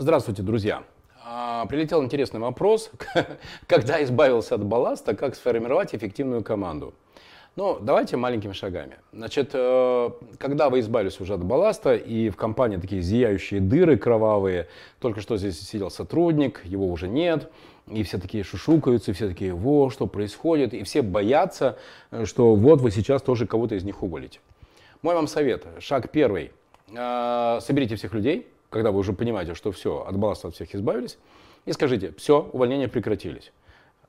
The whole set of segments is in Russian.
Здравствуйте, друзья. А, Прилетел интересный вопрос. Когда избавился от балласта, как сформировать эффективную команду? Ну, давайте маленькими шагами. Значит, э, когда вы избавились уже от балласта, и в компании такие зияющие дыры кровавые, только что здесь сидел сотрудник, его уже нет, и все такие шушукаются, и все такие, во, что происходит, и все боятся, э, что вот вы сейчас тоже кого-то из них уволите. Мой вам совет. Шаг первый. Э, соберите всех людей, когда вы уже понимаете, что все, от балласта от всех избавились, и скажите, все, увольнения прекратились.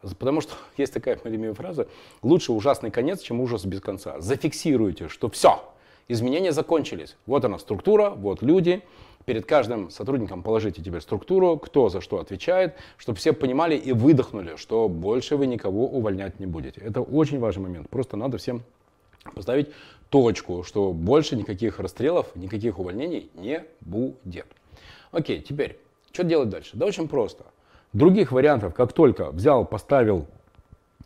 Потому что есть такая любимая фраза, лучше ужасный конец, чем ужас без конца. Зафиксируйте, что все, изменения закончились. Вот она структура, вот люди. Перед каждым сотрудником положите теперь структуру, кто за что отвечает, чтобы все понимали и выдохнули, что больше вы никого увольнять не будете. Это очень важный момент. Просто надо всем поставить точку, что больше никаких расстрелов, никаких увольнений не будет. Окей, теперь, что делать дальше? Да очень просто. Других вариантов, как только взял, поставил,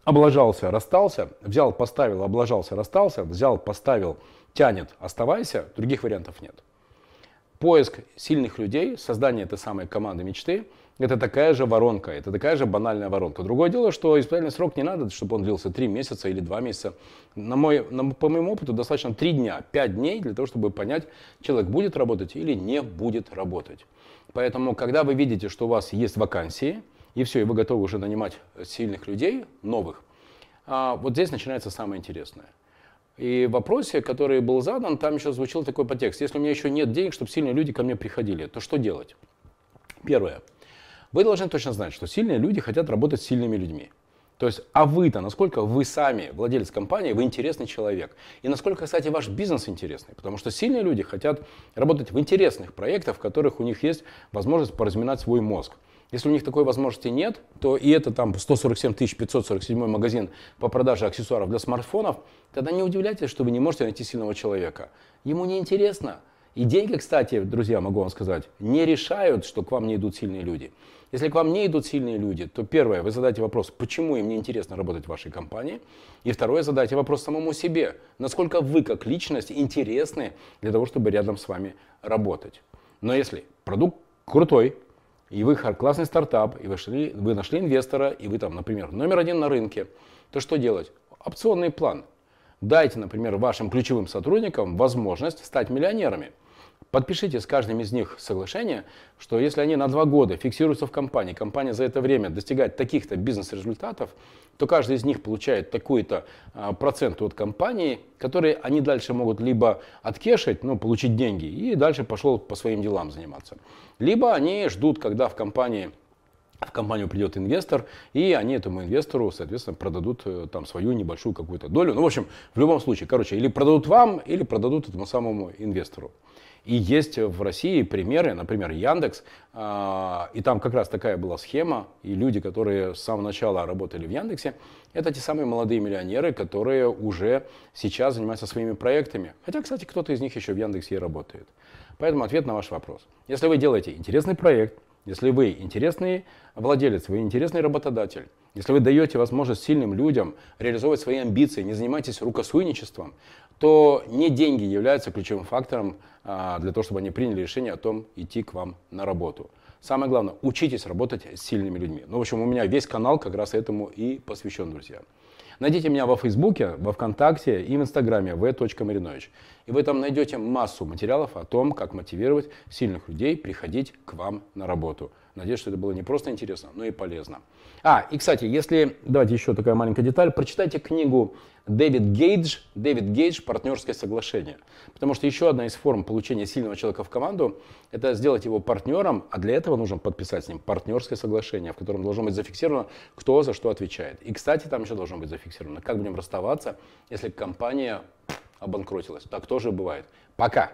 облажался, расстался, взял, поставил, облажался, расстался, взял, поставил, тянет, оставайся, других вариантов нет. Поиск сильных людей, создание этой самой команды мечты – это такая же воронка, это такая же банальная воронка. Другое дело, что испытательный срок не надо, чтобы он длился 3 месяца или 2 месяца. На мой, на, по моему опыту достаточно 3 дня, 5 дней для того, чтобы понять, человек будет работать или не будет работать. Поэтому, когда вы видите, что у вас есть вакансии, и все, и вы готовы уже нанимать сильных людей, новых, а, вот здесь начинается самое интересное. И в вопросе, который был задан, там еще звучал такой подтекст. Если у меня еще нет денег, чтобы сильные люди ко мне приходили, то что делать? Первое. Вы должны точно знать, что сильные люди хотят работать с сильными людьми. То есть, а вы-то, насколько вы сами, владелец компании, вы интересный человек. И насколько, кстати, ваш бизнес интересный. Потому что сильные люди хотят работать в интересных проектах, в которых у них есть возможность поразминать свой мозг. Если у них такой возможности нет, то и это там 147 547 магазин по продаже аксессуаров для смартфонов, тогда не удивляйтесь, что вы не можете найти сильного человека. Ему не интересно. И деньги, кстати, друзья, могу вам сказать, не решают, что к вам не идут сильные люди. Если к вам не идут сильные люди, то первое, вы задаете вопрос, почему им не интересно работать в вашей компании. И второе, задайте вопрос самому себе, насколько вы как личность интересны для того, чтобы рядом с вами работать. Но если продукт крутой, и вы классный стартап, и вы, шли, вы нашли инвестора, и вы там, например, номер один на рынке, то что делать? Опционный план. Дайте, например, вашим ключевым сотрудникам возможность стать миллионерами – Подпишите с каждым из них соглашение, что если они на два года фиксируются в компании, компания за это время достигает таких-то бизнес-результатов, то каждый из них получает такой-то а, процент от компании, который они дальше могут либо откешить, ну, получить деньги, и дальше пошел по своим делам заниматься. Либо они ждут, когда в компании в компанию придет инвестор, и они этому инвестору, соответственно, продадут э, там свою небольшую какую-то долю. Ну, в общем, в любом случае, короче, или продадут вам, или продадут этому самому инвестору. И есть в России примеры, например, Яндекс, а, и там как раз такая была схема, и люди, которые с самого начала работали в Яндексе, это те самые молодые миллионеры, которые уже сейчас занимаются своими проектами. Хотя, кстати, кто-то из них еще в Яндексе и работает. Поэтому ответ на ваш вопрос. Если вы делаете интересный проект, если вы интересный владелец, вы интересный работодатель, если вы даете возможность сильным людям реализовывать свои амбиции, не занимайтесь рукосуйничеством, то не деньги являются ключевым фактором а, для того, чтобы они приняли решение о том, идти к вам на работу. Самое главное, учитесь работать с сильными людьми. Ну, в общем, у меня весь канал как раз этому и посвящен, друзья. Найдите меня во Фейсбуке, во Вконтакте и в Инстаграме v.marinovich. И вы там найдете массу материалов о том, как мотивировать сильных людей приходить к вам на работу. Надеюсь, что это было не просто интересно, но и полезно. А, и, кстати, если, давайте еще такая маленькая деталь, прочитайте книгу Дэвид Гейдж, Дэвид Гейдж «Партнерское соглашение». Потому что еще одна из форм получения сильного человека в команду – это сделать его партнером, а для этого нужно подписать с ним партнерское соглашение, в котором должно быть зафиксировано, кто за что отвечает. И, кстати, там еще должно быть зафиксировано, как будем расставаться, если компания обанкротилась. Так тоже бывает. Пока!